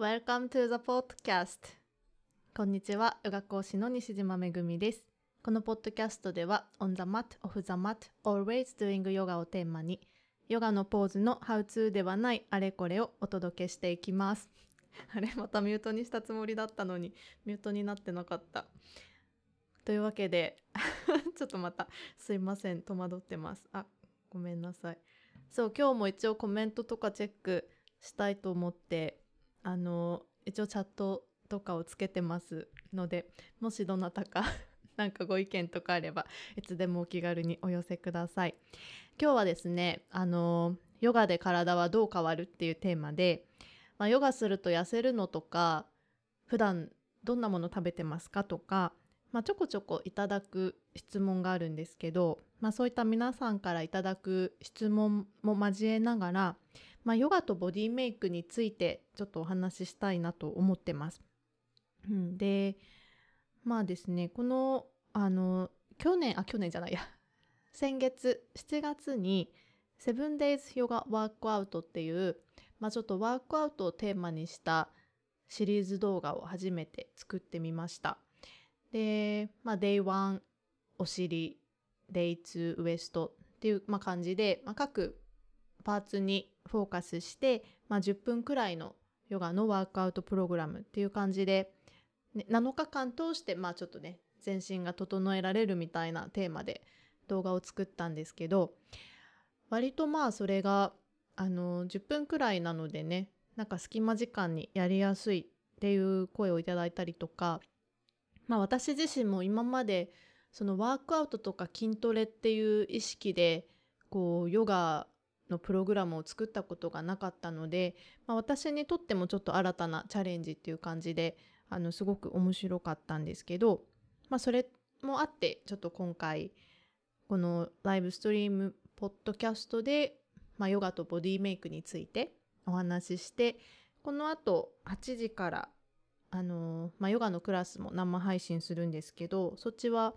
Welcome to the podcast. こんにちは、ヨガ講師の西島めぐみです。このポッドキャストでは、on the mat, off the mat, always doing yoga をテーマに、ヨガのポーズの How to ではないあれこれをお届けしていきます。あれまたミュートにしたつもりだったのに、ミュートになってなかった。というわけで、ちょっとまたすいません、戸惑ってます。あ、ごめんなさい。そう、今日も一応コメントとかチェックしたいと思って、あの、一応チャットとかをつけてますので、もしどなたか なんかご意見とかあれば、いつでもお気軽にお寄せください。今日はですね、あの、ヨガで体はどう変わるっていうテーマで、まあ、ヨガすると痩せるのとか、普段どんなもの食べてますかとか、まあ、ちょこちょこいただく質問があるんですけど、まあ、そういった皆さんからいただく質問も交えながら、まあ、ヨガとボディメイクについてちょっとお話ししたいなと思ってます。で、まあですね、この、あの、去年、あ、去年じゃないや、先月7月に 7days ヨガワークアウトっていう、まあちょっとワークアウトをテーマにしたシリーズ動画を初めて作ってみました。で、まあ Day1 お尻、Day2 ウエストっていう、まあ、感じで、まあ、各パーツにフォーカスして、まあ、10分くらいのヨガのワークアウトプログラムっていう感じで、ね、7日間通して、まあちょっとね、全身が整えられるみたいなテーマで動画を作ったんですけど、割とまあそれが、あの、10分くらいなのでね、なんか隙間時間にやりやすいっていう声をいただいたりとか、まあ私自身も今までそのワークアウトとか筋トレっていう意識で、こう、ヨガのプログラムを作ったことがなかったので、まあ、私にとってもちょっと新たなチャレンジっていう感じで、あの、すごく面白かったんですけど、まあ、それもあって、ちょっと今回、このライブストリームポッドキャストで、まあ、ヨガとボディメイクについてお話しして、この後8時から、あの、まあ、ヨガのクラスも生配信するんですけど、そっちは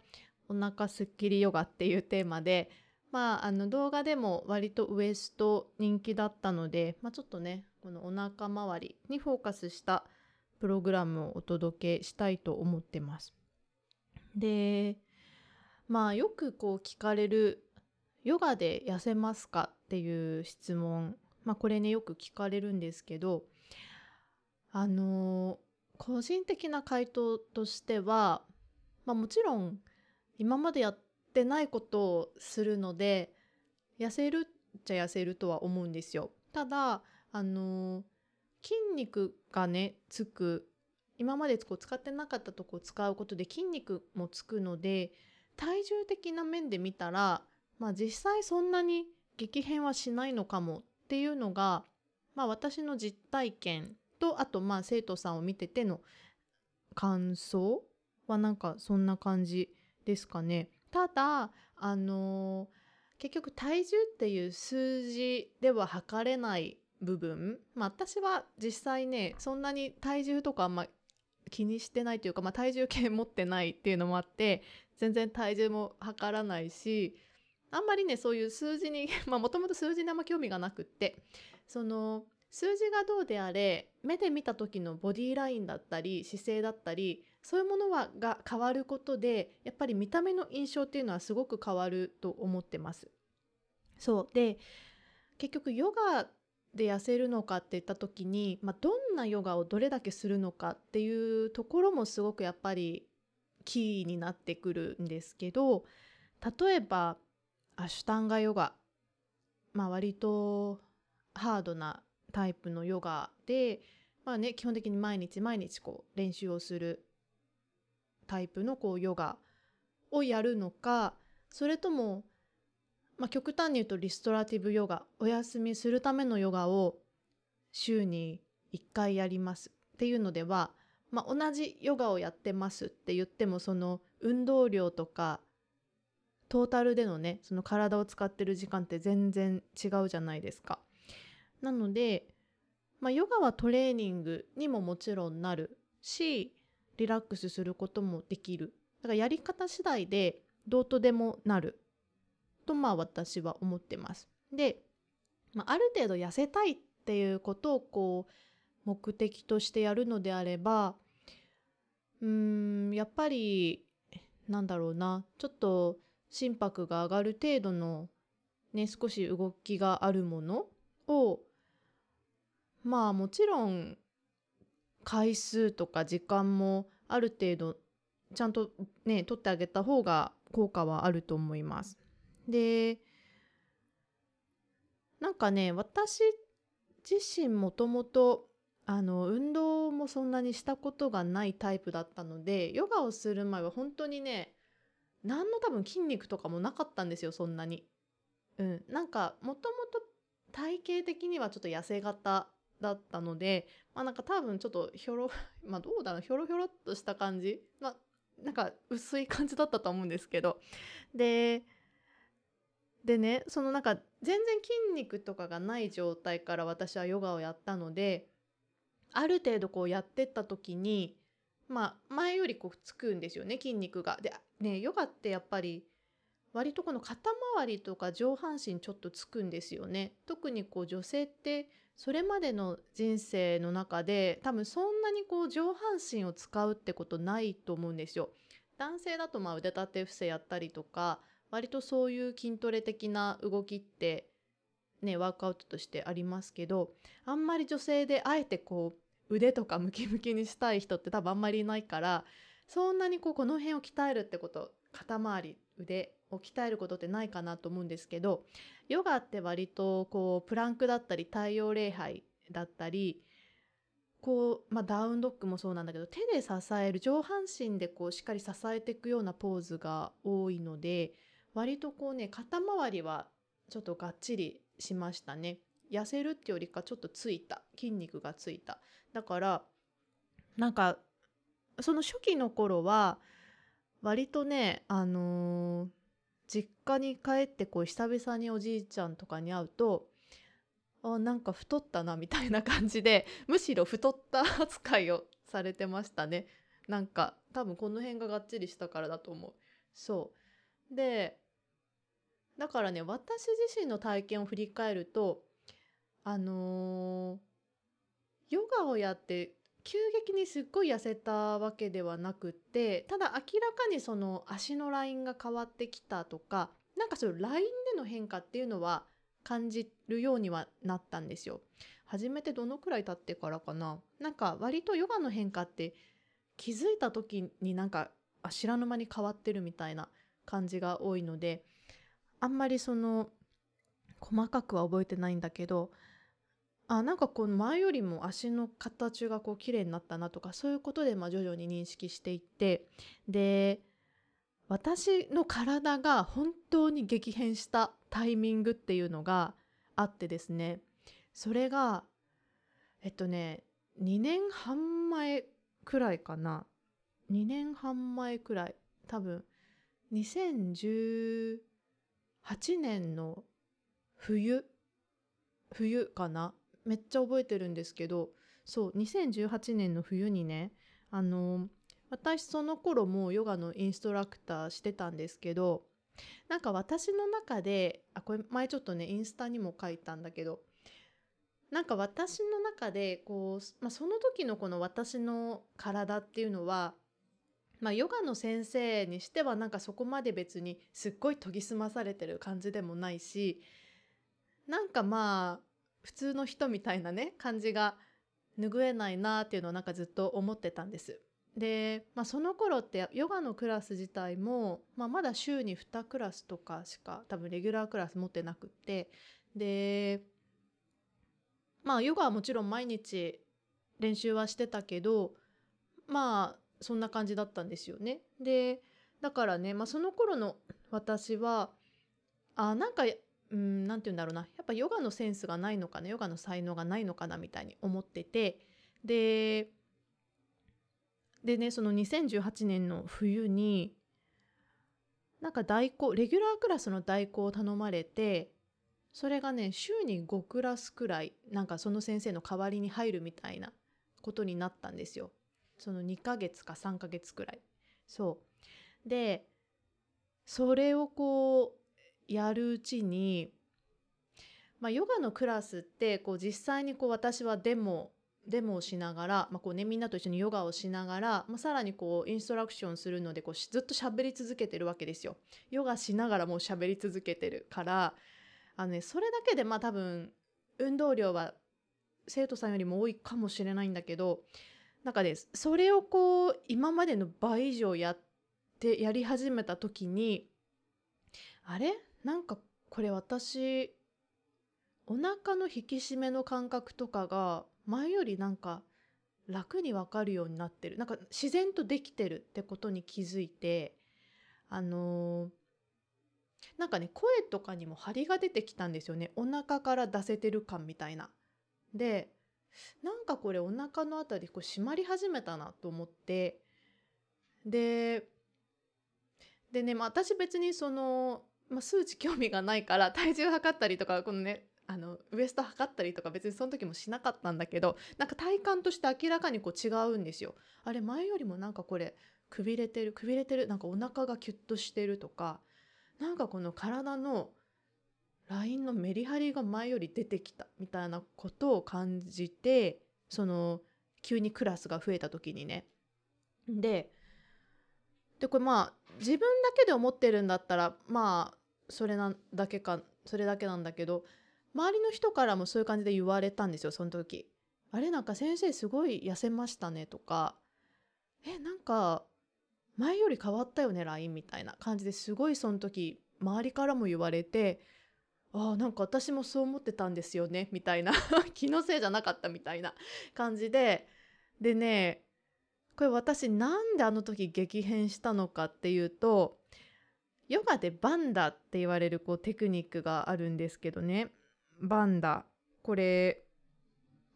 お腹すっきりヨガっていうテーマで、まあ、あの動画でも割とウエスト人気だったので、まあ、ちょっとね、このお腹周りにフォーカスしたプログラムをお届けしたいと思ってます。で、まあよくこう聞かれるヨガで痩せますかっていう質問。まあこれねよく聞かれるんですけど、あの、個人的な回答としては、まあもちろん今までやってないことをするので、痩せるっちゃ痩せるとは思うんですよ。ただ、あの、筋肉がね、つく、今までこう使ってなかったとこを使うことで筋肉もつくので、体重的な面で見たら、まあ実際そんなに激変はしないのかもっていうのが、まあ私の実体験と、あとまあ生徒さんを見てての感想はなんかそんな感じですかね。ただ、あの結局体重っていう数字では測れない部分、まあ私は実際ね、そんなに体重とかあんま気にしてないというか、まあ体重計持ってないっていうのもあって、全然体重も測らないし、あんまりね、そういう数字に、もともと数字にあんま興味がなくって、その、数字がどうであれ、目で見た時のボディーラインだったり、姿勢だったり、そういうものはが変わることで、やっぱり見た目の印象っていうのはすごく変わると思ってます。そう。で、結局ヨガで痩せるのかって言った時に、まあ、どんなヨガをどれだけするのかっていうところもすごくやっぱりキーになってくるんですけど、例えば、アシュタンガヨガ。まあ割とハードなタイプのヨガで、まあね、基本的に毎日毎日こう練習をするタイプのこうヨガをやるのか、それとも、まあ極端に言うとリストラティブヨガ、お休みするためのヨガを週に1回やりますっていうのでは、まあ同じヨガをやってますって言ってもその運動量とかトータルでのね、その体を使ってる時間って全然違うじゃないですか。なので、まあ、ヨガはトレーニングにももちろんなるし、リラックスすることもできる。だからやり方次第でどうとでもなる。と、まあ私は思ってます。で、まあ、ある程度痩せたいっていうことをこう、目的としてやるのであればうーんやっぱりなんだろうなちょっと心拍が上がる程度のね少し動きがあるものをまあもちろん回数とか時間もある程度ちゃんとね取ってあげた方が効果はあると思います。でなんかね私自身もともとあの運動もそんなにしたことがないタイプだったのでヨガをする前は本当にね何の多分筋肉とかもなかったんですよそんなに。うん、なんかもともと体型的にはちょっと痩せ型だったのでまあなんか多分ちょっとひょろ まあどうだろうひょろひょろっとした感じまあなんか薄い感じだったと思うんですけどででねそのなんか全然筋肉とかがない状態から私はヨガをやったのである程度こうやってった時にまあ前よりこうつくんですよね筋肉が。でねヨガってやっぱり割とこの肩周りとか上半身ちょっとつくんですよね。特にこう女性ってそれまでの人生の中で多分そんなにこう上半身を使うってことないと思うんですよ。男性だとまあ腕立て伏せやったりとか割とそういう筋トレ的な動きってねワークアウトとしてありますけどあんまり女性であえてこう腕とかムキムキにしたい人って多分あんまりいないからそんなにこうこの辺を鍛えるってこと肩周り腕を鍛えることってないかなと思うんですけどヨガって割とこうプランクだったり太陽礼拝だったりこう、まあ、ダウンドッグもそうなんだけど手で支える上半身でこうしっかり支えていくようなポーズが多いので割とこうね肩周りはちょっとがっちりしましたね。痩せるってよりかちょっとついた。筋肉がついた。だからなんかその初期の頃は割とねあのー、実家に帰ってこう久々におじいちゃんとかに会うとあなんか太ったなみたいな感じで むしろ太った扱いをされてましたね。なんか多分この辺ががっちりしたからだと思う。そう。でだからね私自身の体験を振り返るとあのー、ヨガをやって急激にすっごい痩せたわけではなくてただ明らかにその足のラインが変わってきたとかなんかそういうラインでの変化っていうのは感じるようにはなったんですよ。初めてどのくらい経ってからかななんか割とヨガの変化って気づいた時になんかあ知らぬ間に変わってるみたいな感じが多いのであんまりその細かくは覚えてないんだけどあなんかこう前よりも足の形がこう綺麗になったなとかそういうことでま徐々に認識していってで私の体が本当に激変したタイミングっていうのがあってですねそれがえっとね2年半前くらいかな。2年半前くらい。多分2018年の冬冬かな。めっちゃ覚えてるんですけどそう2018年の冬にねあの私その頃もヨガのインストラクターしてたんですけどなんか私の中であこれ前ちょっとねインスタにも書いたんだけどなんか私の中でこう、まあ、その時のこの私の体っていうのはまあ、ヨガの先生にしてはなんかそこまで別にすっごい研ぎ澄まされてる感じでもないしなんかまあ普通の人みたいなね感じが拭えないなっていうのをなんかずっと思ってたんです。で、まあ、その頃ってヨガのクラス自体も、まあ、まだ週に2クラスとかしか多分レギュラークラス持ってなくってでまあヨガはもちろん毎日練習はしてたけどまあそんな感じだったんですよね。でだからね、まあ、その頃の私はあなんかうん何て言うんだろうな。やっぱヨガのセンスがないのかな？ヨガの才能がないのかなみたいに思ってて。ででねその2018年の冬になんか代行レギュラークラスの代行を頼まれてそれがね週に5クラスくらいなんかその先生の代わりに入るみたいなことになったんですよ。その2ヶ月か3ヶ月くらい。そう。でそれをこうやるうちにまあヨガのクラスってこう実際にこう私はデモデモをしながら、まあこうね、みんなと一緒にヨガをしながら、まあ、さらにこうインストラクションするのでこうずっと喋り続けてるわけですよ。ヨガしながらもう喋り続けてるからあの、ね、それだけでまあ多分運動量は生徒さんよりも多いかもしれないんだけどなんかねそれをこう今までの倍以上やってやり始めた時にあれ？なんかこれ私お腹の引き締めの感覚とかが前よりなんか楽にわかるようになってる。なんか自然とできてるってことに気づいてあのー、なんかね声とかにも張りが出てきたんですよね。お腹から出せてる感みたいな。でなんかこれお腹のあたりこう締まり始めたなと思って。ででね、まあ、私別にその、まあ、数値興味がないから体重測ったりとかこのねあのウエスト測ったりとか別にその時もしなかったんだけどなんか体感として明らかにこう違うんですよ。あれ前よりもなんかこれくびれてるくびれてるなんかお腹がキュッとしてるとかなんかこの体のラインのメリハリが前より出てきたみたいなことを感じてその急にクラスが増えた時にね。ででこれまあ自分だけで思ってるんだったらまあそれなだけかそれだけなんだけど周りの人からもそういう感じで言われたんですよその時。あれなんか先生すごい痩せましたねとか。えなんか前より変わったよね LINE みたいな感じですごいその時周りからも言われてああなんか私もそう思ってたんですよねみたいな。気のせいじゃなかったみたいな感じで。でねこれ私なんであの時激変したのかっていうとヨガでバンダって言われるこうテクニックがあるんですけどね。バンダ。これ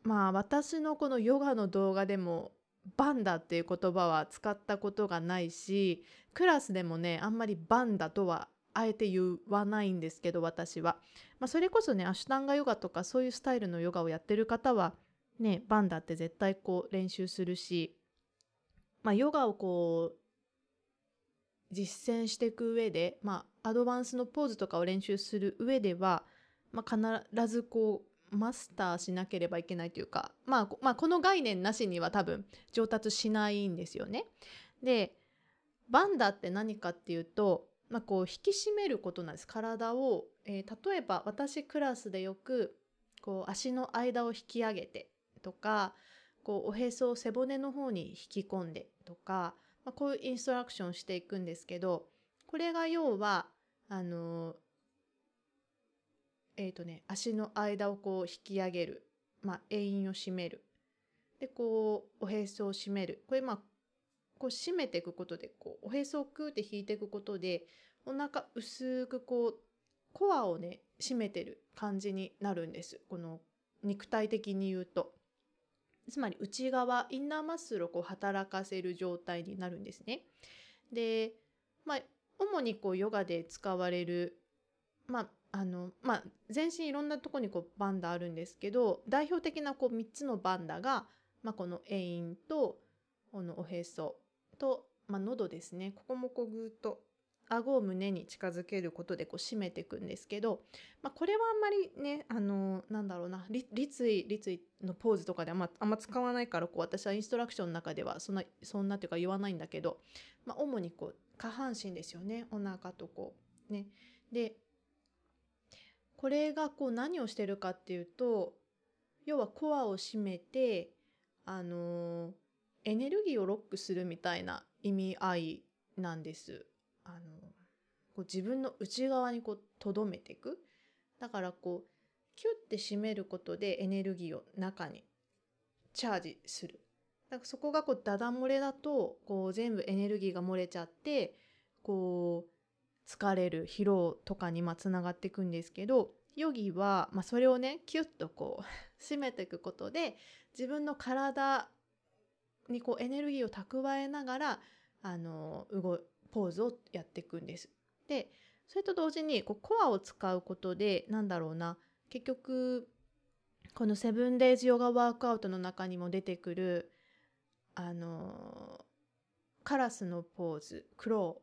まあ私のこのヨガの動画でもバンダっていう言葉は使ったことがないしクラスでもねあんまりバンダとはあえて言わないんですけど私は、まあ、それこそねアシュタンガヨガとかそういうスタイルのヨガをやってる方はねバンダって絶対こう練習するしまあヨガをこう実践していく上でまあアドバンスのポーズとかを練習する上ではまあ、必ずこうマスターしなければいけないというか、まあ、まあこの概念なしには多分上達しないんですよね。でバンダって何かっていうと、まあ、こう引き締めることなんです体を、えー、例えば私クラスでよくこう足の間を引き上げてとかこうおへそを背骨の方に引き込んでとか、まあ、こういうインストラクションしていくんですけどこれが要はあのえっ、ー、とね、足の間をこう引き上げる。まあ、栄陰を締める。で、こう、おへそを締める。これ、まあ、こう締めていくことで、こう、おへそをクーって引いていくことで、お腹薄くこう、コアをね、締めてる感じになるんです。この肉体的に言うと。つまり内側、インナーマッスルをこう働かせる状態になるんですね。で、まあ、主にこうヨガで使われる、まあ、あのまあ全身いろんなとこにこうバンダあるんですけど代表的なこう3つのバンダが、まあ、この栄陰とこのおへそと、まあ、喉ですねここもこうぐっと顎を胸に近づけることでこう締めていくんですけど、まあ、これはあんまりねあのなんだろうな立位立位のポーズとかであんまあんま使わないからこう私はインストラクションの中ではそんなそんなっていうか言わないんだけど、まあ、主にこう下半身ですよねお腹とこうねでこれがこう何をしてるかっていうと要はコアを締めてあのエネルギーをロックするみたいな意味合いなんです。あのこう自分の内側にこう留めていく。だからこうキュッて締めることでエネルギーを中にチャージする。だからそこがこうダダ漏れだとこう全部エネルギーが漏れちゃってこう疲れる疲労とかにまつながっていくんですけどヨギは、まあ、それをねキュッとこう締めていくことで自分の体にこうエネルギーを蓄えながらあの動ポーズをやっていくんです。でそれと同時にこうコアを使うことでなんだろうな結局このセブンデイズヨガワークアウトの中にも出てくるあのカラスのポーズクロ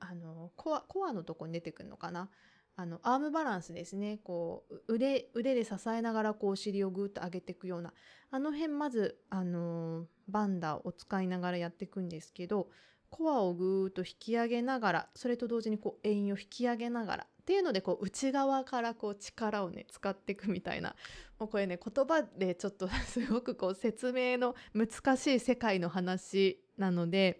ーあのコアコアのとこに出てくるのかな。あのアームバランスですね。こう腕腕で支えながらこうお尻をぐーっと上げていくような。あの辺まず、あの、バンダーを使いながらやっていくんですけどコアをぐーっと引き上げながらそれと同時にこう円を引き上げながらっていうのでこう内側からこう力をね使っていくみたいなもうこれね言葉でちょっとすごくこう説明の難しい世界の話なので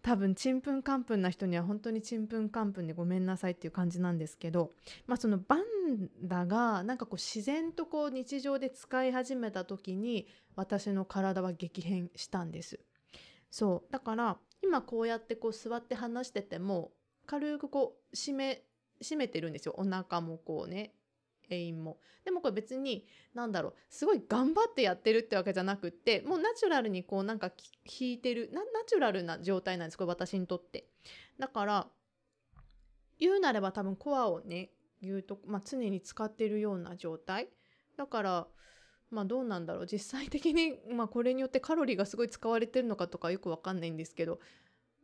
多分ちんぷんかんぷんな人には本当にちんぷんかんぷんでごめんなさいっていう感じなんですけど、まあ、そのバンダがなんかこう自然とこう日常で使い始めた時に私の体は激変したんです。そうだから今こうやってこう座って話してても軽くこう締め締めてるんですよお腹もこうね栄陰も。でもこれ別に何だろうすごい頑張ってやってるってわけじゃなくってもうナチュラルにこうなんか引いてるナチュラルな状態なんですこれ私にとって。だから言うなれば多分コアをね言うと、まあ、常に使ってるような状態。だからまあどうなんだろう。実際的に、まあ、これによってカロリーがすごい使われてるのかとかよくわかんないんですけど。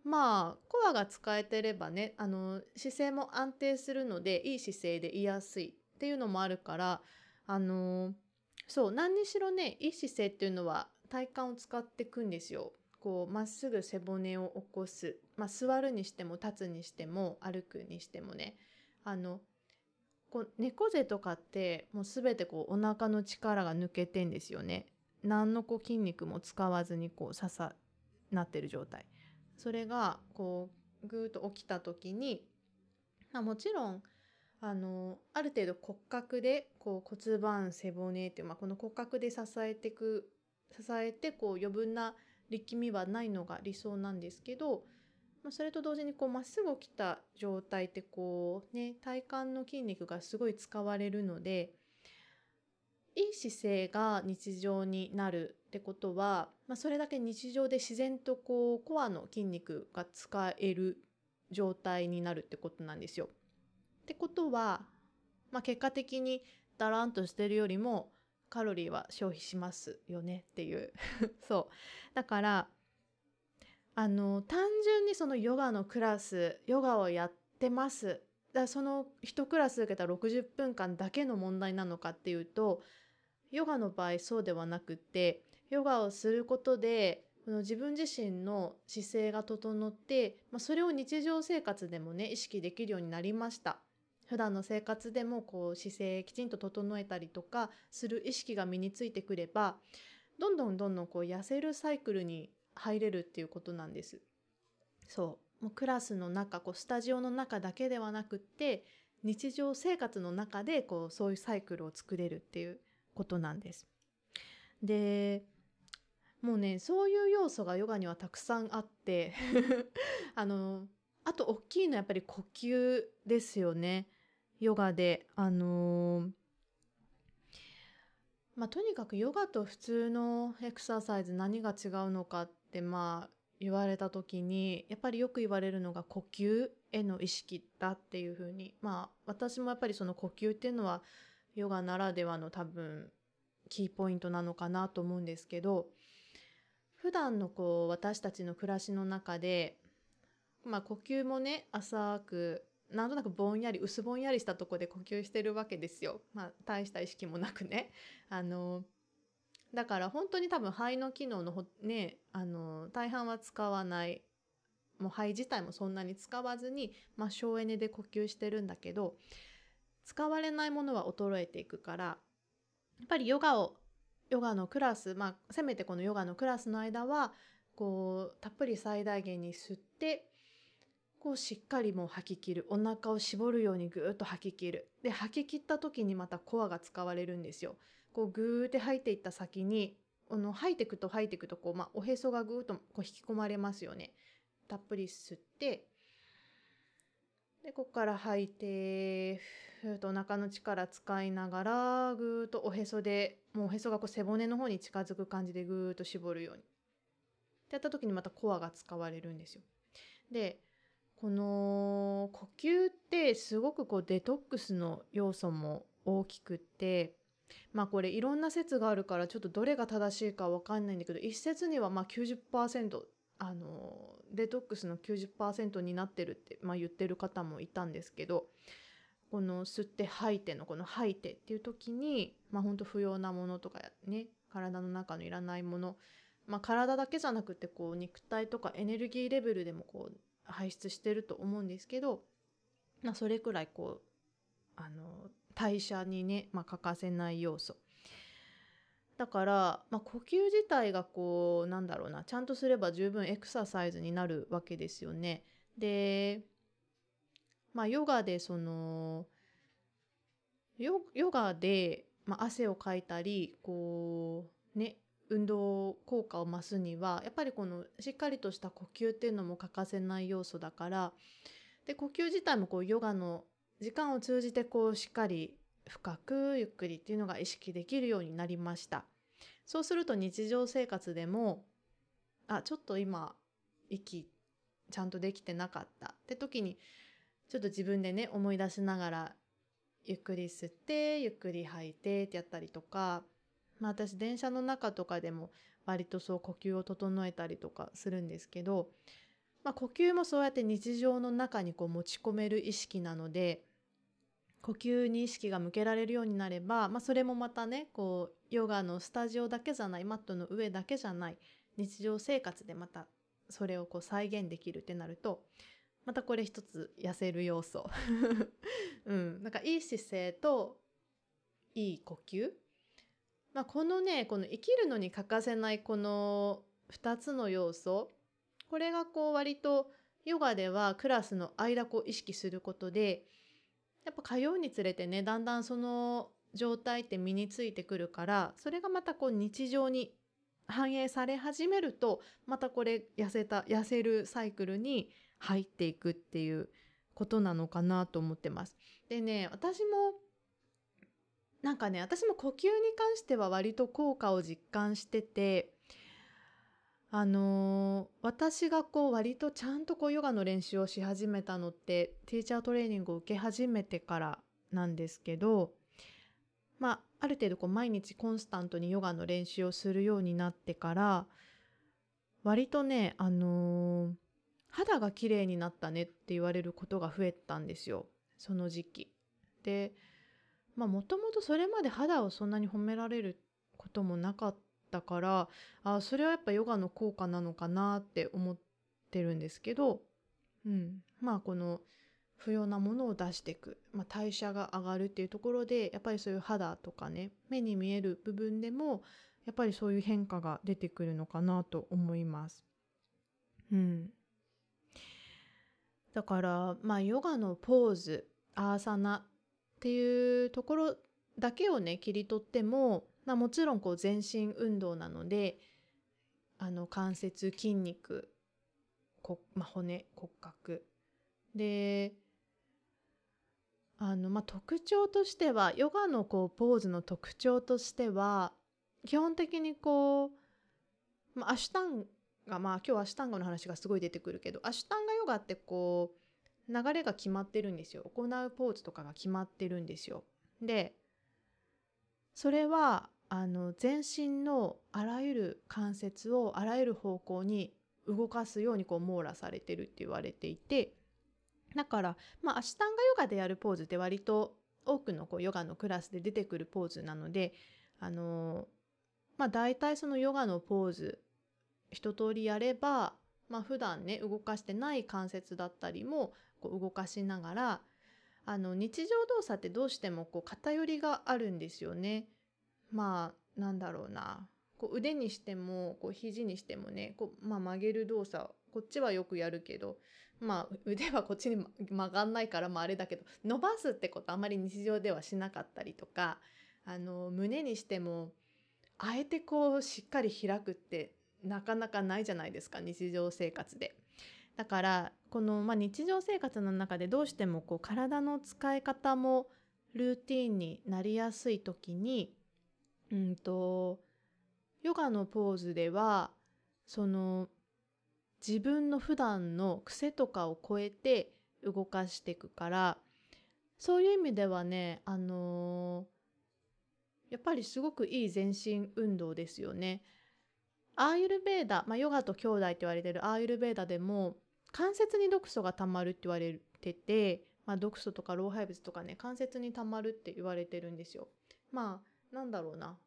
まあコアが使えてればねあの姿勢も安定するのでいい姿勢でいやすいっていうのもあるからあのそう何にしろねいい姿勢っていうのは体幹を使っていくんですよ。こうまっすぐ背骨を起こす、まあ、座るにしても立つにしても歩くにしてもね。あのこう猫背とかってもう全てこうお腹の力が抜けてんですよね。何のこう筋肉も使わずにこうささなってる状態。それがこうぐーっと起きた時に、まあ、もちろんあのある程度骨格でこう骨盤背骨っていう、まあ、この骨格で支えてく支えてこう余分な力みはないのが理想なんですけど、まあ、それと同時にこうまっすぐ起きた状態ってこうね体幹の筋肉がすごい使われるのでいい姿勢が日常になるってことは、まあ、それだけ日常で自然とこうコアの筋肉が使える状態になるってことなんですよ。ってことは、まあ、結果的にだらんとしてるよりもカロリーは消費しますよねっていう そうだからあの単純にそのヨガのクラスヨガをやってます。だその1クラス受けた60分間だけの問題なのかっていうとヨガの場合そうではなくってヨガをすることでこの自分自身の姿勢が整って、まあ、それを日常生活でもね意識できるようになりました。普段の生活でもこう姿勢きちんと整えたりとかする意識が身についてくればどんどんどんどんこう痩せるサイクルに入れるっていうことなんです。そうもうクラスの中こうスタジオの中だけではなくって日常生活の中でこうそういうサイクルを作れるっていうことなんです。でもうねそういう要素がヨガにはたくさんあって あのあと大きいのはやっぱり呼吸ですよね。ヨガで。あのー、まあ、とにかくヨガと普通のエクササイズ何が違うのかってまあ言われた時にやっぱりよく言われるのが呼吸への意識だっていうふうにまあ私もやっぱりその呼吸っていうのはヨガならではの多分キーポイントなのかなと思うんですけど普段のこう私たちの暮らしの中でまあ呼吸もね浅くなんとなくぼんやり薄ぼんやりしたとこで呼吸してるわけですよ。まあ大した意識もなくね。あのだから本当に多分肺の機能のねあの大半は使わない。もう肺自体もそんなに使わずに、まあ、省エネで呼吸してるんだけど使われないものは衰えていくからやっぱりヨガをヨガのクラスまあせめてこのヨガのクラスの間はこうたっぷり最大限に吸ってこうしっかりもう吐き切る。お腹を絞るようにぐーっと吐き切る。で吐き切った時にまたコアが使われるんですよ。こうぐーって吐いていった先にあの吐いてくと吐いてくとこう、まあ、おへそがぐーっとこう引き込まれますよね。たっぷり吸ってでここから吐いてふーっとお腹の力使いながらぐーっとおへそでもうおへそがこう背骨の方に近づく感じでぐーっと絞るように。ってやった時にまたコアが使われるんですよ。でこの呼吸ってすごくこうデトックスの要素も大きくってまあこれいろんな説があるからちょっとどれが正しいかわかんないんだけど一説にはまあ90%あのデトックスの90%になってるって、まあ、言ってる方もいたんですけどこの吸って吐いてのこの吐いてっていう時にまあほんと不要なものとかね体の中のいらないものまあ体だけじゃなくてこう肉体とかエネルギーレベルでもこう排出してると思うんですけど、まあ、それくらいこうあの代謝にね、まあ、欠かせない要素だから、まあ、呼吸自体がこうなんだろうなちゃんとすれば十分エクササイズになるわけですよね。でまあヨガでそのヨガで、まあ、汗をかいたりこうね運動効果を増すにはやっぱりこのしっかりとした呼吸っていうのも欠かせない要素だからで呼吸自体もこうヨガの時間を通じてこうしっかり深くゆっくりっていうのが意識できるようになりました。そうすると日常生活でもあちょっと今息ちゃんとできてなかった。って時にちょっと自分でね思い出しながらゆっくり吸ってゆっくり吐いてってやったりとかまあ私電車の中とかでも割とそう呼吸を整えたりとかするんですけど、まあ、呼吸もそうやって日常の中にこう持ち込める意識なので呼吸に意識が向けられるようになれば、まあ、それもまたねこうヨガのスタジオだけじゃないマットの上だけじゃない日常生活でまたそれをこう再現できるってなるとまたこれ一つ痩せる要素。うん。なんかいい姿勢といい呼吸まあ、このねこの生きるのに欠かせないこの2つの要素これがこう割とヨガではクラスの間こう意識することでやっぱ通うにつれてねだんだんその状態って身についてくるからそれがまたこう日常に反映され始めるとまたこれ痩せた痩せるサイクルに入っていくっていうことなのかなと思ってます。でね私もなんかね私も呼吸に関しては割と効果を実感しててあのー、私がこう割とちゃんとこうヨガの練習をし始めたのってティーチャートレーニングを受け始めてからなんですけどまあある程度こう毎日コンスタントにヨガの練習をするようになってから割とねあのー、肌が綺麗になったねって言われることが増えたんですよその時期。でまあもともとそれまで肌をそんなに褒められることもなかったからあそれはやっぱヨガの効果なのかなって思ってるんですけど、うん、まあこの不要なものを出していく、まあ、代謝が上がるっていうところでやっぱりそういう肌とかね目に見える部分でもやっぱりそういう変化が出てくるのかなと思います。うん、だからまあヨガのポーズアーサナっていうところだけをね切り取っても、まあ、もちろんこう全身運動なのであの関節筋肉こ、まあ、骨骨格。であの、まあ、特徴としてはヨガのこうポーズの特徴としては基本的にこう、まあ、アシュタンガまあ今日アシュタンガの話がすごい出てくるけどアシュタンガヨガってこう流れが決まってるんですよ。行うポーズとかが決まってるんですよ。でそれはあの全身のあらゆる関節をあらゆる方向に動かすようにこう網羅されてるって言われていてだからまあアシタンガヨガでやるポーズって割と多くのこうヨガのクラスで出てくるポーズなのであのまあ大体そのヨガのポーズ一通りやればまあ普段ね動かしてない関節だったりもこう動かしながらあの日常動作ってどうしてもこう偏りがあるんですよね。まあなんだろうなこう腕にしてもこう肘にしてもねこう、まあ、曲げる動作こっちはよくやるけどまあ腕はこっちに曲がんないからまああれだけど伸ばすってことあまり日常ではしなかったりとかあの胸にしてもあえてこうしっかり開くってなかなかないじゃないですか日常生活で。だからこの、まあ、日常生活の中でどうしてもこう体の使い方もルーティンになりやすい時に、うんと、ヨガのポーズではその自分の普段の癖とかを超えて動かしていくからそういう意味ではねあのー、やっぱりすごくいい全身運動ですよね。アーユルベーダ、まあ、ヨガと兄弟って言われてるアーユルベーダでも関節に毒素が溜まるって言われててまあ、毒素とか老廃物とかね関節に溜まるって言われてるんですよ。まあなんだろうな。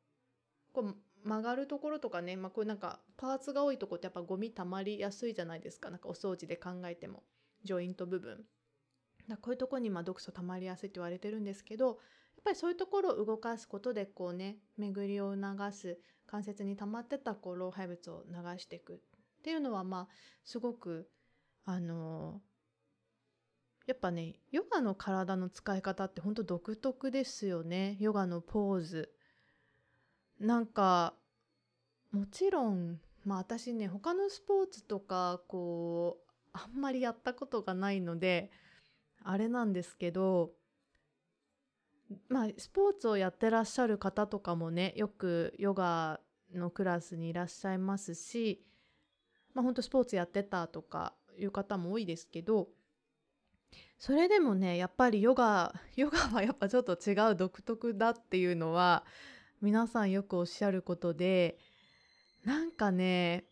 こう曲がるところとかね、まあ、こうなんかパーツが多いとこってやっぱゴミ溜まりやすいじゃないですか。なんかお掃除で考えても。ジョイント部分。だこういうとこにま毒素溜まりやすいって言われてるんですけどやっぱりそういうところを動かすことでこうね巡りを促す関節に溜まってたこう老廃物を流していくっていうのはまあすごくあのやっぱねヨガの体の使い方ってほんと独特ですよね。ヨガのポーズ。なんかもちろんまあ私ね他のスポーツとかこうあんまりやったことがないのであれなんですけどまあスポーツをやってらっしゃる方とかもねよくヨガのクラスにいらっしゃいますしまあ本当スポーツやってたとかいう方も多いですけどそれでもねやっぱりヨガ ヨガはやっぱちょっと違う独特だっていうのは皆さんよくおっしゃることでなんかね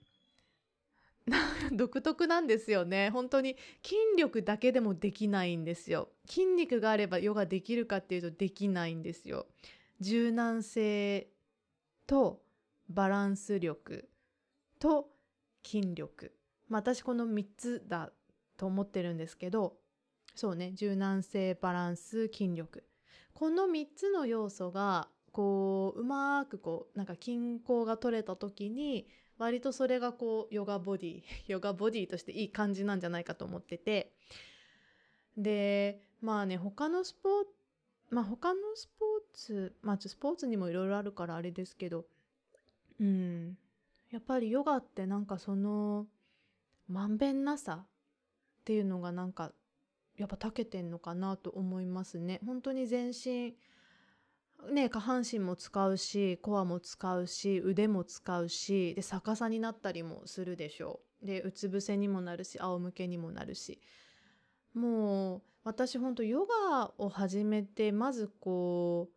独特なんですよね。本当に筋力だけでもできないんですよ。筋肉があればヨガできるかっていうとできないんですよ。柔軟性とバランス力と筋力。まあ私この3つだと思ってるんですけどそうね柔軟性バランス筋力。この3つの要素がこううまくこうなんか均衡が取れた時に割とそれがこうヨガボディ ヨガボディとしていい感じなんじゃないかと思ってて。でまあね他のスポーツまあ他のスポーツまあスポーツにもいろいろあるからあれですけどうん。やっぱりヨガってなんかそのまんべんなさっていうのがなんかやっぱ長けてんのかなと思いますね。本当に全身ね、下半身も使うしコアも使うし腕も使うしで逆さになったりもするでしょう。でうつ伏せにもなるし仰向けにもなるし。もう私ほんとヨガを始めてまずこう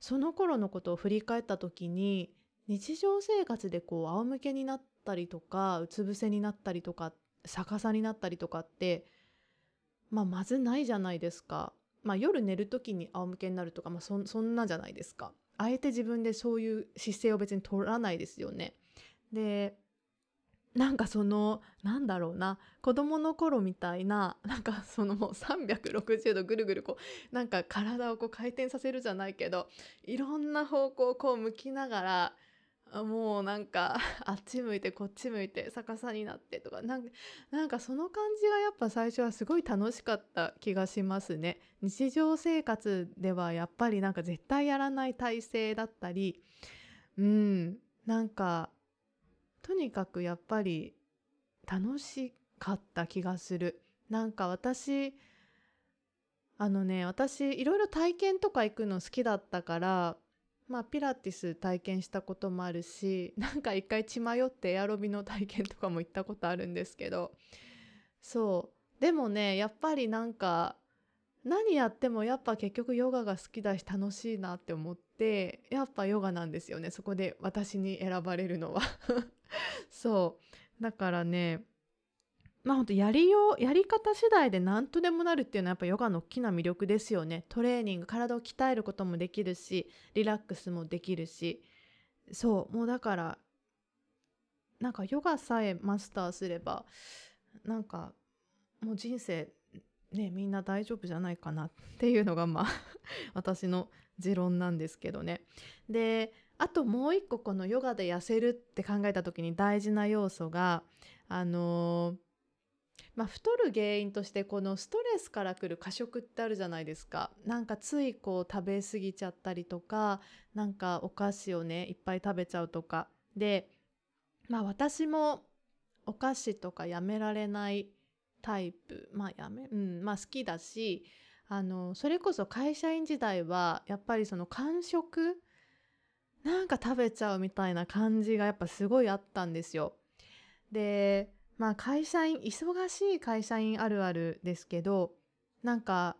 その頃のことを振り返った時に日常生活でこう仰向けになってたりとかうつ伏せになったりとか逆さになったりとかってまあまずないじゃないですか。まあ、夜寝る時に仰向けになるとか、まあそ、そんなじゃないですか。あえて自分でそういう姿勢を別に取らないですよね。でなんかそのなんだろうな子供の頃みたいななんかそのもう360度ぐるぐるこうなんか体をこう回転させるじゃないけどいろんな方向をこう向きながらもうなんか あっち向いてこっち向いて逆さになってとかなんなんかその感じがやっぱ最初はすごい楽しかった気がしますね。日常生活ではやっぱりなんか絶対やらない体勢だったりうんなんかとにかくやっぱり楽しかった気がする。なんか私あのね私いろいろ体験とか行くの好きだったからまあピラティス体験したこともあるし なんか一回血迷ってエアロビの体験とかも行ったことあるんですけどそう。でもねやっぱりなんか何やってもやっぱ結局ヨガが好きだし楽しいなって思ってやっぱヨガなんですよねそこで私に選ばれるのは。そう。だからねまあ本当やりようやり方次第で何とでもなるっていうのはやっぱヨガの大きな魅力ですよね。トレーニング体を鍛えることもできるしリラックスもできるし。そうもうだからなんかヨガさえマスターすればなんかもう人生ねみんな大丈夫じゃないかなっていうのがまあ 私の持論なんですけどね。であともう一個このヨガで痩せるって考えた時に大事な要素があのーまあ、太る原因としてこのストレスからくる過食ってあるじゃないですか。なんかついこう食べ過ぎちゃったりとかなんかお菓子をねいっぱい食べちゃうとか。でまあ私もお菓子とかやめられないタイプ。まあやめうんまあ好きだしあのそれこそ会社員時代はやっぱりその間食なんか食べちゃうみたいな感じがやっぱすごいあったんですよ。でまあ会社員忙しい会社員あるあるですけどなんか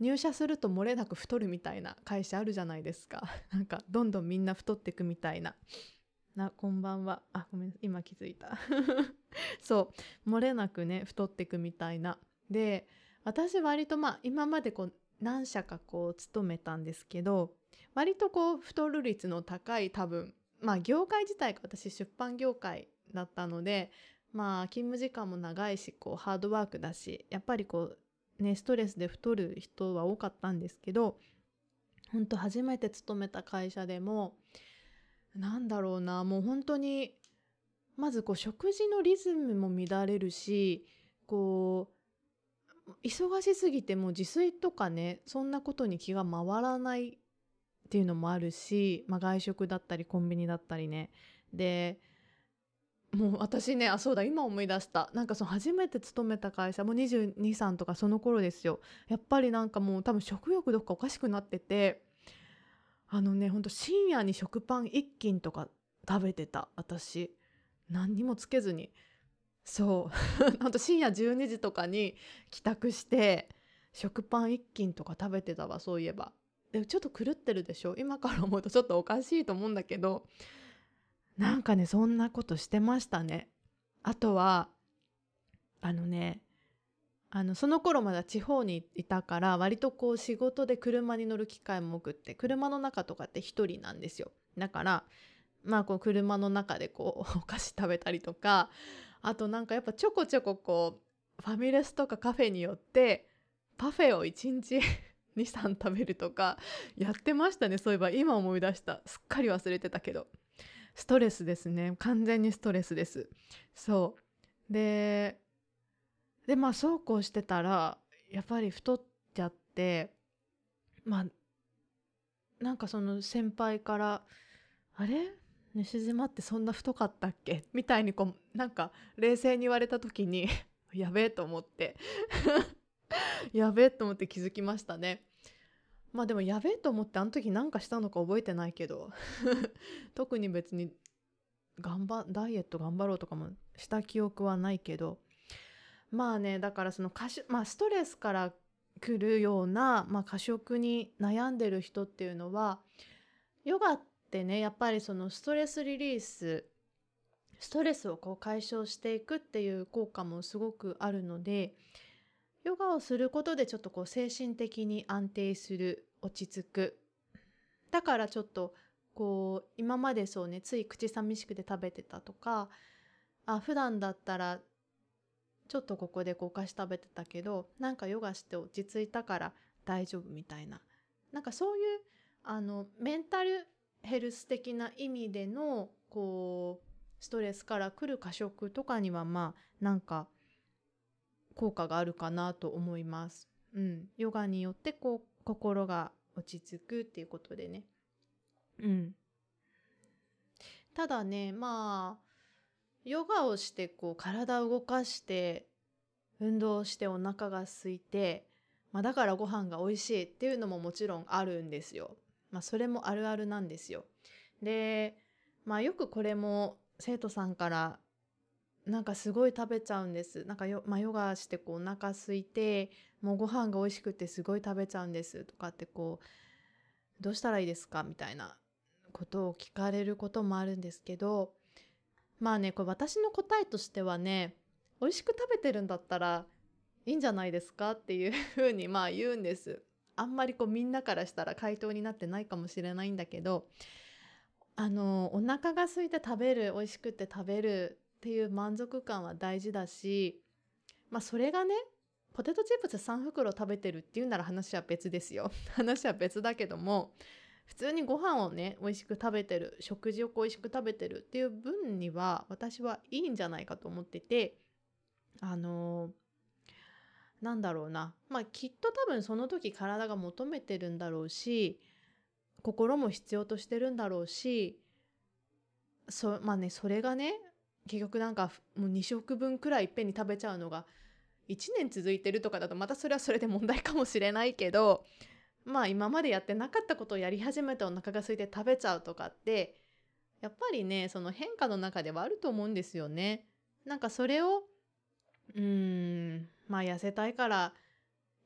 入社すると漏れなく太るみたいな会社あるじゃないですか。なんかどんどんみんな太ってくみたいな。なこんばんは。あごめん今気づいた。そう。漏れなくね太ってくみたいな。で私割とまあ今までこう何社かこう勤めたんですけど割とこう太る率の高い多分まあ業界自体が私出版業界だったのでまあ勤務時間も長いしこうハードワークだしやっぱりこうねストレスで太る人は多かったんですけど本当初めて勤めた会社でもなんだろうなもう本当にまずこう食事のリズムも乱れるしこう忙しすぎても自炊とかねそんなことに気が回らないっていうのもあるし、まあ、外食だったりコンビニだったりね。でもう私ねあそうだ今思い出した。なんかその初めて勤めた会社も223とかその頃ですよ。やっぱりなんかもう多分食欲どっかおかしくなっててあのねほんと深夜に食パン1斤とか食べてた私。何にもつけずに。そう。ほんと深夜12時とかに帰宅して食パン1斤とか食べてたわそういえば。でちょっと狂ってるでしょ？今から思うとちょっとおかしいと思うんだけどなんかねそんなことしてましたね。あとはあのねあのその頃まだ地方にいたから割とこう仕事で車に乗る機会も多くって車の中とかって一人なんですよ。だからまあこう車の中でこう お菓子食べたりとかあとなんかやっぱちょこちょここうファミレスとかカフェによってパフェを1日 23食べるとかやってましたね。そういえば今思い出した。すっかり忘れてたけど。ストレスですね。完全にストレスです。そう。ででまあそうこうしてたらやっぱり太っちゃってまあなんかその先輩から「あれ？西島ってそんな太かったっけ?」みたいにこうなんか冷静に言われた時に やべえと思って。やべえと思って気づきましたね。まあでもやべえと思ってあの時何かしたのか覚えてないけど。特に別に頑張ダイエット頑張ろうとかもした記憶はないけど。まあねだからその過まあ、ストレスから来るような、まあ、過食に悩んでる人っていうのはヨガってねやっぱりそのストレスリリースストレスをこう解消していくっていう効果もすごくあるのでヨガをすることでちょっとこう精神的に安定する落ち着く。だからちょっとこう今までそうねつい口寂しくて食べてたとかあ普段だったらちょっとここでこうお菓子食べてたけどなんかヨガして落ち着いたから大丈夫みたいな。なんかそういうあのメンタルヘルス的な意味でのこうストレスから来る過食とかにはまあなんか効果があるかなと思います。うん、ヨガによってこう心が落ち着くっていうことでね。うん。ただね、まあ、ヨガをしてこう体を動かして運動してお腹が空いて、まあ、だからご飯が美味しいっていうのももちろんあるんですよ。まあ、それもあるあるなんですよ。で、まあ、よくこれも生徒さんからなんかすごい食べちゃうんです。なんかよ、まあ、ヨガしてこうお腹空いて、もうご飯が美味しくてすごい食べちゃうんですとかってこう、どうしたらいいですか？みたいなことを聞かれることもあるんですけど、まあね、これ私の答えとしてはね、美味しく食べてるんだったらいいんじゃないですか？っていうふうにまあ言うんです。あんまりこうみんなからしたら回答になってないかもしれないんだけど、あの、お腹が空いて食べる、美味しくて食べるっていう満足感は大事だし、まあそれがね、ポテトチップス3袋食べてるっていうなら話は別ですよ。話は別だけども、普通にご飯をね、美味しく食べてる、食事を美味しく食べてるっていう分には私はいいんじゃないかと思ってて、あのー、なんだろうな。まあきっと多分その時体が求めてるんだろうし、心も必要としてるんだろうし、そまあね、それがね、結局なんかもう2食分くらいいっぺんに食べちゃうのが1年続いてるとかだとまたそれはそれで問題かもしれないけどまあ今までやってなかったことをやり始めてお腹が空いて食べちゃうとかってやっぱりねその変化の中ではあると思うんですよね。なんかそれをうーんまあ痩せたいから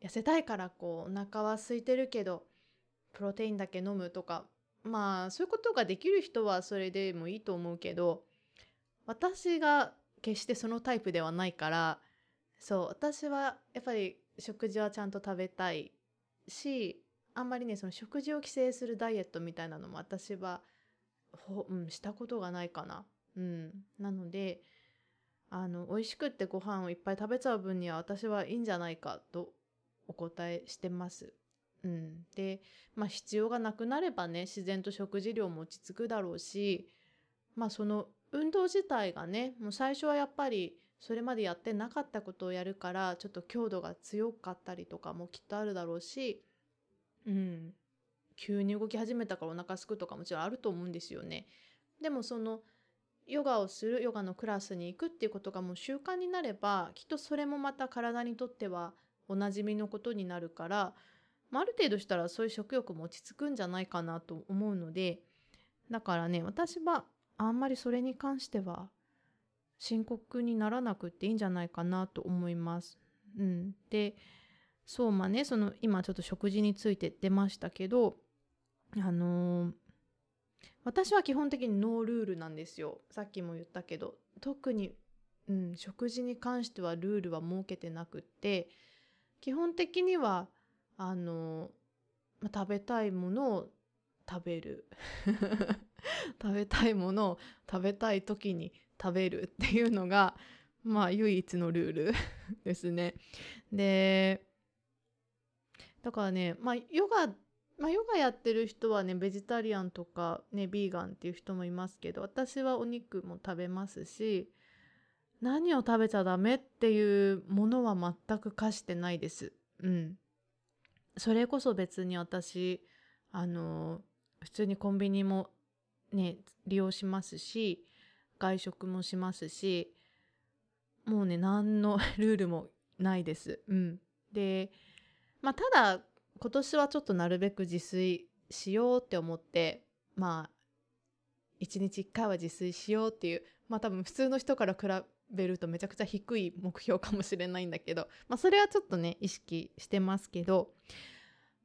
痩せたいからこうお腹は空いてるけどプロテインだけ飲むとかまあそういうことができる人はそれでもいいと思うけど私が決してそのタイプではないからそう私はやっぱり食事はちゃんと食べたいしあんまりねその食事を規制するダイエットみたいなのも私はほ、うん、したことがないかな。うん、なのであの美味しくってご飯をいっぱい食べちゃう分には私はいいんじゃないかとお答えしてます。うん、で、まあ、必要がなくなればね自然と食事量も落ち着くだろうしまあその運動自体がねもう最初はやっぱりそれまでやってなかったことをやるからちょっと強度が強かったりとかもきっとあるだろうし、うん、急に動き始めたからお腹すくとかもちろんあると思うんですよね。でもそのヨガをするヨガのクラスに行くっていうことがもう習慣になればきっとそれもまた体にとってはおなじみのことになるから、まあ、ある程度したらそういう食欲も落ち着くんじゃないかなと思うのでだからね私はあんまりそれに関しては深刻にならなくていいんじゃないかなと思います。うん、でそうまあねその今ちょっと食事について出ましたけどあのー、私は基本的にノールールなんですよ。さっきも言ったけど。特に、うん、食事に関してはルールは設けてなくって基本的にはあのー、まあ、食べたいものを食べる。食べたいものを食べたい時に食べるっていうのがまあ唯一のルール ですね。でだからねまあヨガまあヨガやってる人はねベジタリアンとかねビーガンっていう人もいますけど私はお肉も食べますし何を食べちゃダメっていうものは全く課してないです。うん。それこそ別に私あの普通にコンビニもね利用しますし外食もしますしもうね何の ルールもないです。うん、でまあただ今年はちょっとなるべく自炊しようって思ってまあ一日一回は自炊しようっていうまあ多分普通の人から比べるとめちゃくちゃ低い目標かもしれないんだけどまあそれはちょっとね意識してますけど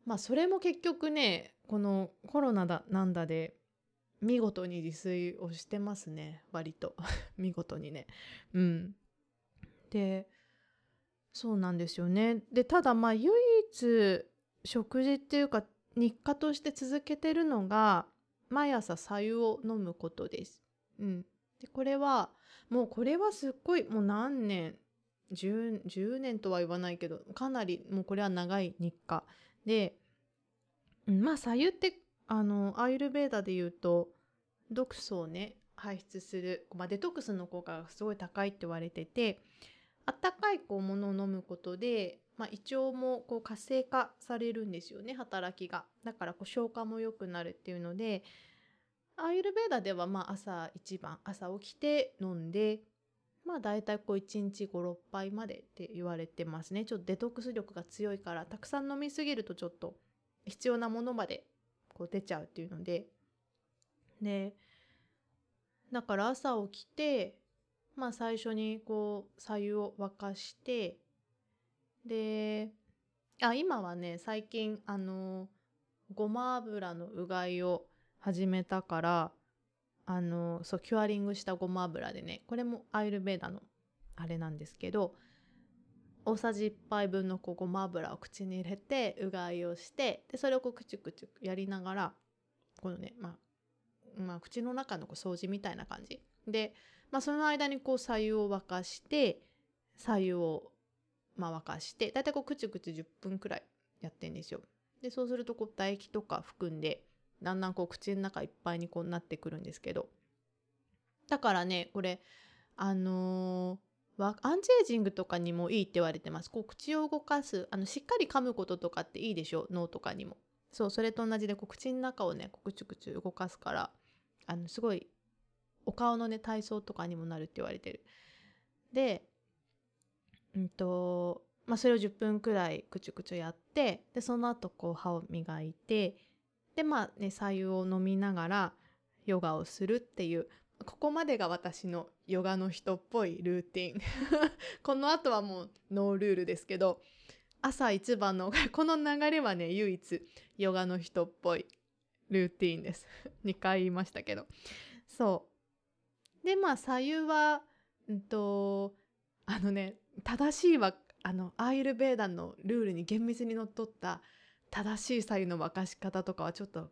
まあそれも結局ねこのコロナだなんだで見事に自炊をしてますね。割と。見事にね。うん。でそうなんですよね。でただまあ唯一食事っていうか日課として続けてるのが毎朝白湯を飲むことです。うん。でこれはもうこれはすっごいもう何年 10, 10年とは言わないけどかなりもうこれは長い日課。で、まあ左右ってあのアイルベーダで言うと毒素をね排出する、まあ、デトックスの効果がすごい高いって言われててあったかいこうものを飲むことで、まあ、胃腸もこう活性化されるんですよね働きが。だからこう消化も良くなるっていうのでアイルベーダではまあ朝一番朝起きて飲んでまあ大体こう1日56杯までって言われてますね。ちょっとデトックス力が強いからたくさん飲みすぎるとちょっと必要なものまでこう出ちゃうっていうので。でだから朝起きてまあ最初にこう白湯を沸かしてであ今はね最近あのごま油のうがいを始めたからあのそうキュアリングしたごま油でねこれもアイルベーダのあれなんですけど大さじ1杯分のこうごま油を口に入れてうがいをしてでそれをこうクチュクチュやりながらこのね、まあ、まあ口の中のこう掃除みたいな感じ。で、まあ、その間にこう左右を沸かして左右をまあ沸かしてだいたいこうクチュクチュ10分くらいやってんですよ。でそうするとこう唾液とか含んでだんだんこう口の中いっぱいにこうなってくるんですけど。だからねこれあのー、アンチエイジングとかにもいいって言われてます。こう口を動かすあのしっかり噛むこととかっていいでしょ？脳とかにも。そうそれと同じでこう口の中をねこうクチュクチュ動かすからあのすごいお顔のね体操とかにもなるって言われてる。でうんとまあそれを10分くらいクチュクチュやってでその後こう歯を磨いてでまあね白湯を飲みながらヨガをするっていうここまでが私のヨガの人っぽいルーティン。この後はもうノールールですけど朝一番のこの流れはね唯一ヨガの人っぽいルーティンです。2回言いましたけど。そう。でまあ左右はうんとあのね正しいはあのアーユルベーダンのルールに厳密にのっとった正しい白湯の沸かし方とかはちょっと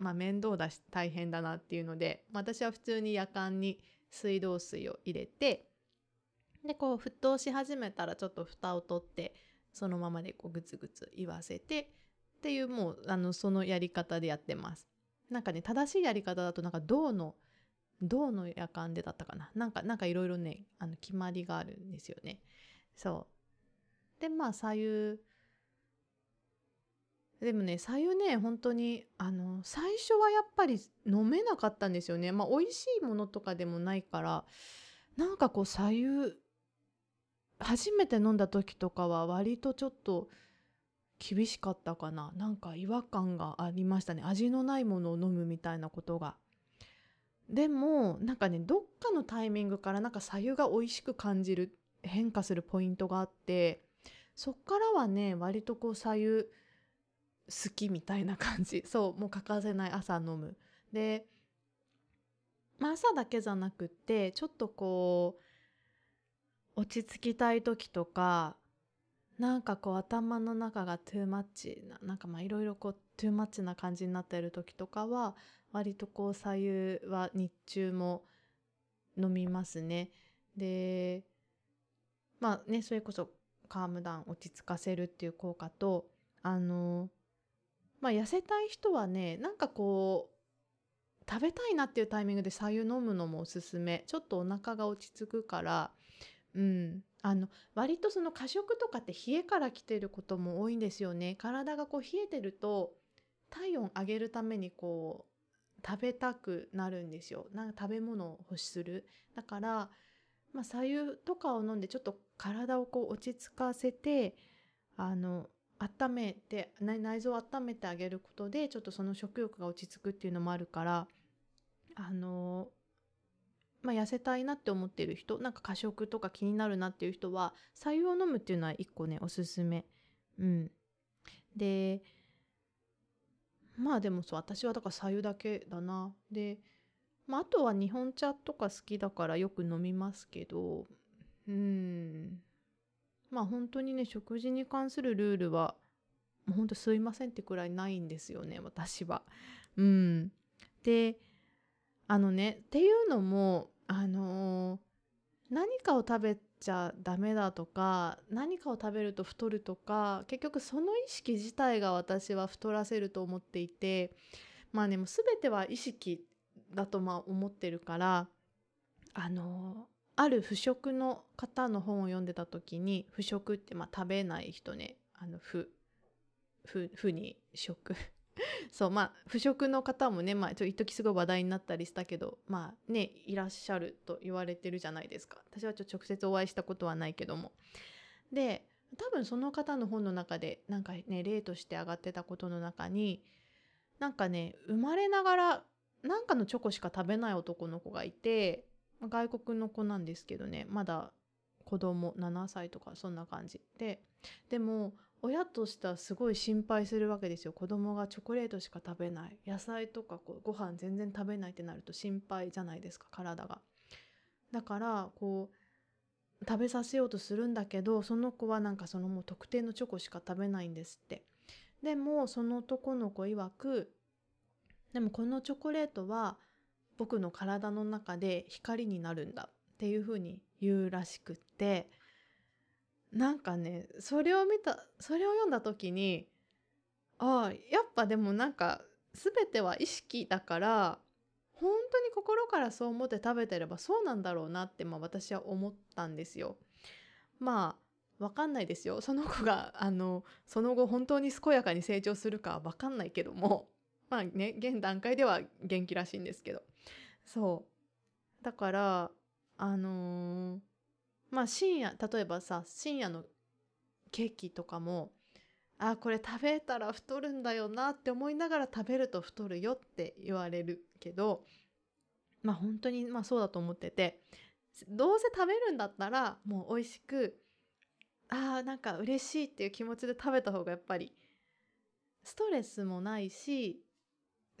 まあ面倒だし大変だなっていうので私は普通に夜間に水道水を入れてでこう沸騰し始めたらちょっと蓋を取ってそのままでこうグツグツ言わせてっていうもうあのそのやり方でやってます。なんかね正しいやり方だとなんか銅の銅の夜間でだったかななんかなんかいろいろねあの決まりがあるんですよね。そうでまあ左右でもね左右ね本当にあの最初はやっぱり飲めなかったんですよね。まあ美味しいものとかでもないからなんかこう左右初めて飲んだ時とかは割とちょっと厳しかったかな。なんか違和感がありましたね。味のないものを飲むみたいなことが。でもなんかねどっかのタイミングからなんか左右が美味しく感じる変化するポイントがあってそっからはね割とこう左右好きみたいな感じ。そうもう欠かせない朝飲む。で、まあ、朝だけじゃなくってちょっとこう落ち着きたい時とかなんかこう頭の中がトゥーマッチななんかまあいろいろこうトゥーマッチな感じになってる時とかは割とこう左右は日中も飲みますね。でまあねそれこそカームダウン落ち着かせるっていう効果とあのまあ痩せたい人はねなんかこう食べたいなっていうタイミングで白湯飲むのもおすすめ。ちょっとお腹が落ち着くからうん。あの割とその過食とかって冷えから来てることも多いんですよね。体がこう冷えてると体温上げるためにこう食べたくなるんですよ。なんか食べ物を欲する。だからまあ白湯とかを飲んでちょっと体をこう落ち着かせてあの温めて内臓を温めてあげることでちょっとその食欲が落ち着くっていうのもあるからあのまあ、痩せたいなって思ってる人なんか過食とか気になるなっていう人は白湯を飲むっていうのは一個ねおすすめ。うん。でまあでもそう私はだから白湯だけだな。で、まあ、あとは日本茶とか好きだからよく飲みますけどうん。まあ本当にね食事に関するルールはもう本当すいませんってくらいないんですよね私は。うん、であのねっていうのもあのー、何かを食べちゃダメだとか何かを食べると太るとか結局その意識自体が私は太らせると思っていてまあねも全ては意識だとまあ思ってるからあのある腐食の方の本を読んでた時に腐食ってまあ食べない人ね。あの腐腐腐に食。そうまあ腐食の方もねまあちょ一時すごい話題になったりしたけどまあねいらっしゃると言われてるじゃないですか。私はちょっと直接お会いしたことはないけども。で多分その方の本の中でなんかね例として上がってたことの中になんかね生まれながらなんかのチョコしか食べない男の子がいて外国の子なんですけどね。まだ子供7歳とかそんな感じ。ででも親としてはすごい心配するわけですよ。子供がチョコレートしか食べない。野菜とかこうご飯全然食べないってなると心配じゃないですか体が。だからこう食べさせようとするんだけどその子はなんかそのもう特定のチョコしか食べないんですって。でもその男の子曰くでもこのチョコレートは僕の体の中で光になるんだっていうふうに言うらしくってなんかねそれを見たそれを読んだ時にああやっぱでもなんか全ては意識だから本当に心からそう思って食べてればそうなんだろうなって、まあ、私は思ったんですよ。まあわかんないですよその子があのその後本当に健やかに成長するかはわかんないけどもまあね現段階では元気らしいんですけどそう。だからあのー、まあ深夜例えばさ深夜のケーキとかもあこれ食べたら太るんだよなって思いながら食べると太るよって言われるけどまあ本当にまあそうだと思っててどうせ食べるんだったらもう美味しくあーなんか嬉しいっていう気持ちで食べた方がやっぱりストレスもないし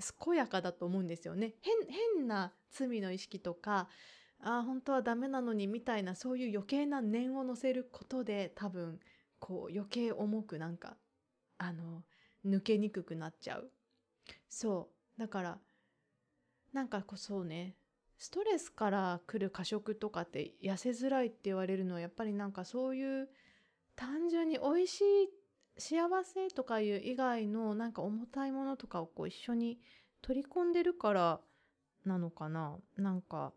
健やかだと思うんですよね。変変な罪の意識とかああ本当はダメなのにみたいなそういう余計な念を乗せることで多分こう余計重くなんかあの抜けにくくなっちゃう。そう。だからなんかこそね。ストレスから来る過食とかって痩せづらいって言われるのはやっぱりなんかそういう単純に美味しい幸せとかいう以外のなんか重たいものとかをこう一緒に取り込んでるからなのかな。なんか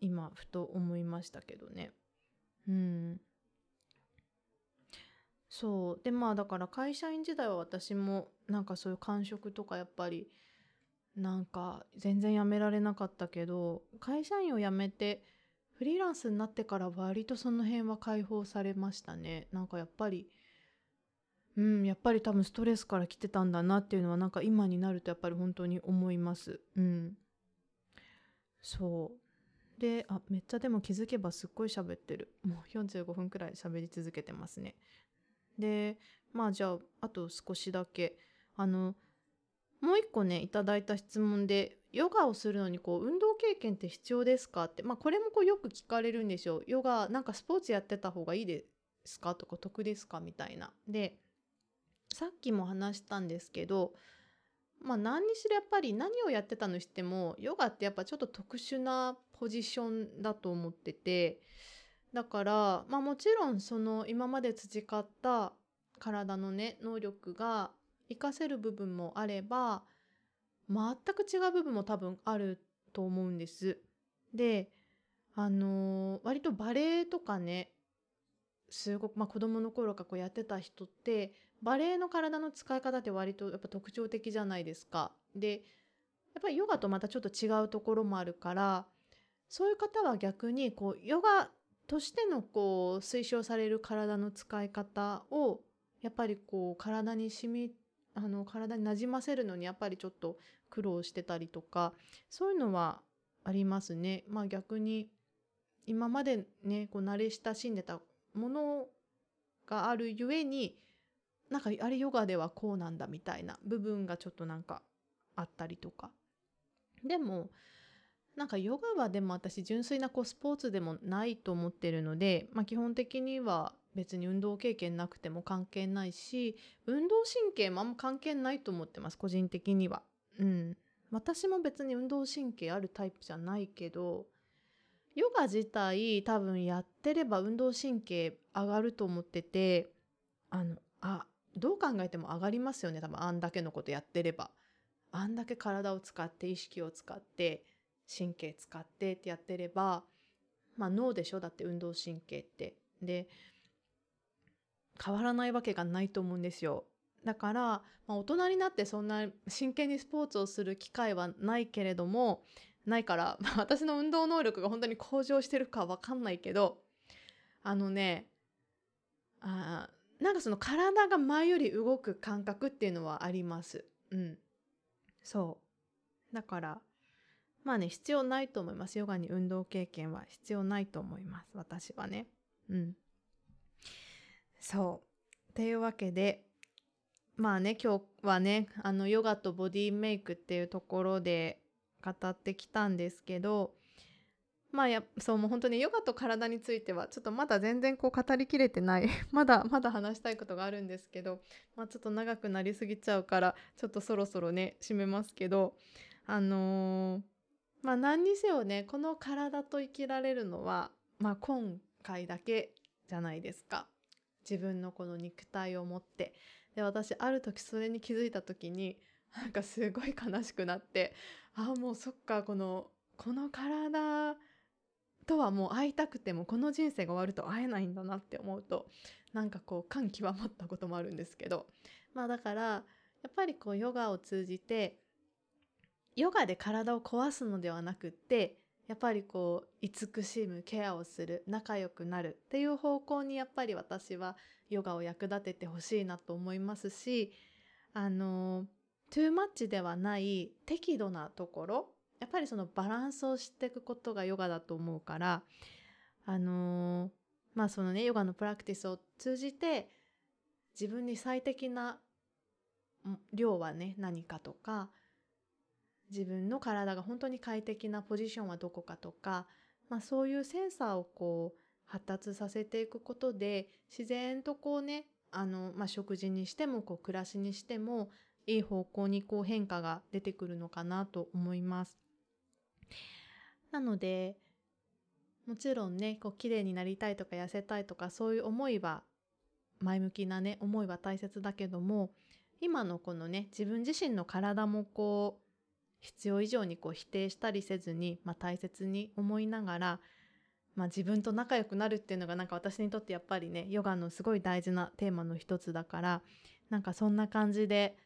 今ふと思いましたけどね。うん。そう。でまあだから会社員時代は私もなんかそういう感触とかやっぱりなんか全然やめられなかったけど会社員を辞めてフリーランスになってから割とその辺は解放されましたね。なんかやっぱりうんやっぱり多分ストレスから来てたんだなっていうのはなんか今になるとやっぱり本当に思います。うん。そう。であめっちゃでも気づけばすっごい喋ってる。もう45分くらい喋り続けてますね。でまあじゃああと少しだけ。あのもう一個ねいただいた質問でヨガをするのにこう運動経験って必要ですかって。まあこれもこうよく聞かれるんですよ。ヨガなんかスポーツやってた方がいいですかとか得ですかみたいな。でさっきも話したんですけどまあ何にしろやっぱり何をやってたのしてもヨガってやっぱちょっと特殊なポジションだと思っててだからまあもちろんその今まで培った体のね能力が活かせる部分もあれば全く違う部分も多分あると思うんです。であのー、割とバレエとかねすごく、まあ、子供の頃からこうやってた人ってバレエの体の使い方って割とやっぱ特徴的じゃないですか。でやっぱりヨガとまたちょっと違うところもあるからそういう方は逆にこうヨガとしてのこう推奨される体の使い方をやっぱりこう体に染みあの体になじませるのにやっぱりちょっと苦労してたりとかそういうのはありますね。まあ逆に今までねこう慣れ親しんでたものがあるゆえになんかあれヨガではこうなんだみたいな部分がちょっとなんかあったりとか。でもなんかヨガはでも私純粋なこうスポーツでもないと思ってるので、まあ、基本的には別に運動経験なくても関係ないし運動神経もあんま関係ないと思ってます個人的には。うん、私も別に運動神経あるタイプじゃないけどヨガ自体多分やってれば運動神経上がると思っててあのあどう考えても上がりますよね。多分あんだけのことやってれば。あんだけ体を使って意識を使って神経使ってってやってればまあ脳でしょ？だって運動神経って。で変わらないわけがないと思うんですよ。だから、まあ、大人になってそんな真剣にスポーツをする機会はないけれどもないから、まあ、私の運動能力が本当に向上してるかわかんないけどあのねあなんかその体が前より動く感覚っていうのはあります。うん。そう。だから、まあね、必要ないと思います。ヨガに運動経験は必要ないと思います。私はね。うん。そう。というわけで、まあね、今日はね、あの、ヨガとボディメイクっていうところで語ってきたんですけど、まあや、そうもう本当にヨガと体についてはちょっとまだ全然こう語りきれてない。まだまだ話したいことがあるんですけど、まあちょっと長くなりすぎちゃうからちょっとそろそろね締めますけどあのー、まあ何にせよねこの体と生きられるのはまあ今回だけじゃないですか。自分のこの肉体を持って。で私ある時それに気づいた時になんかすごい悲しくなってああもうそっかこのこの体とはもう会いたくてもこの人生が終わると会えないんだなって思うとなんかこう感極まったこともあるんですけどまあだからやっぱりこうヨガを通じてヨガで体を壊すのではなくってやっぱりこう慈しむケアをする仲良くなるっていう方向にやっぱり私はヨガを役立ててほしいなと思いますしあのトゥーマッチではない適度なところやっぱりそのバランスを知っていくことがヨガだと思うからあのー、まあそのねヨガのプラクティスを通じて自分に最適な量はね何かとか自分の体が本当に快適なポジションはどこかとかまあ、そういうセンサーをこう発達させていくことで自然とこうねあの、まあ、食事にしてもこう暮らしにしてもいい方向にこう変化が出てくるのかなと思います。なのでもちろんねこう綺麗になりたいとか痩せたいとかそういう思いは前向きなね思いは大切だけども今のこのね自分自身の体もこう必要以上にこう否定したりせずに、まあ、大切に思いながら、まあ、自分と仲良くなるっていうのがなんか私にとってやっぱりねヨガのすごい大事なテーマの一つだからなんかそんな感じで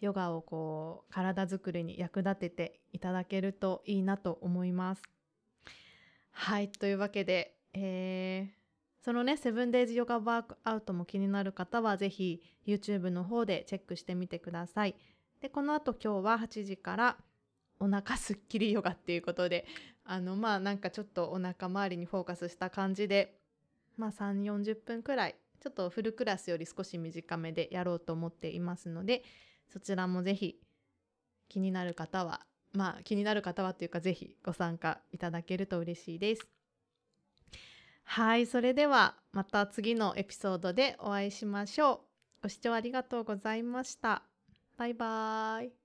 ヨガをこう体づくりに役立てていただけるといいなと思います。はいというわけで、えー、そのねセブンデイズヨガワークアウトも気になる方は是非 YouTube の方でチェックしてみてください。でこの後今日は8時からお腹すっきりヨガっていうことであのまあなんかちょっとお腹周りにフォーカスした感じでまあ3 4 0分くらいちょっとフルクラスより少し短めでやろうと思っていますのでそちらもぜひ気になる方はまあ気になる方はというかぜひご参加いただけると嬉しいです。はい、それではまた次のエピソードでお会いしましょう。ご視聴ありがとうございました。バイバーイ。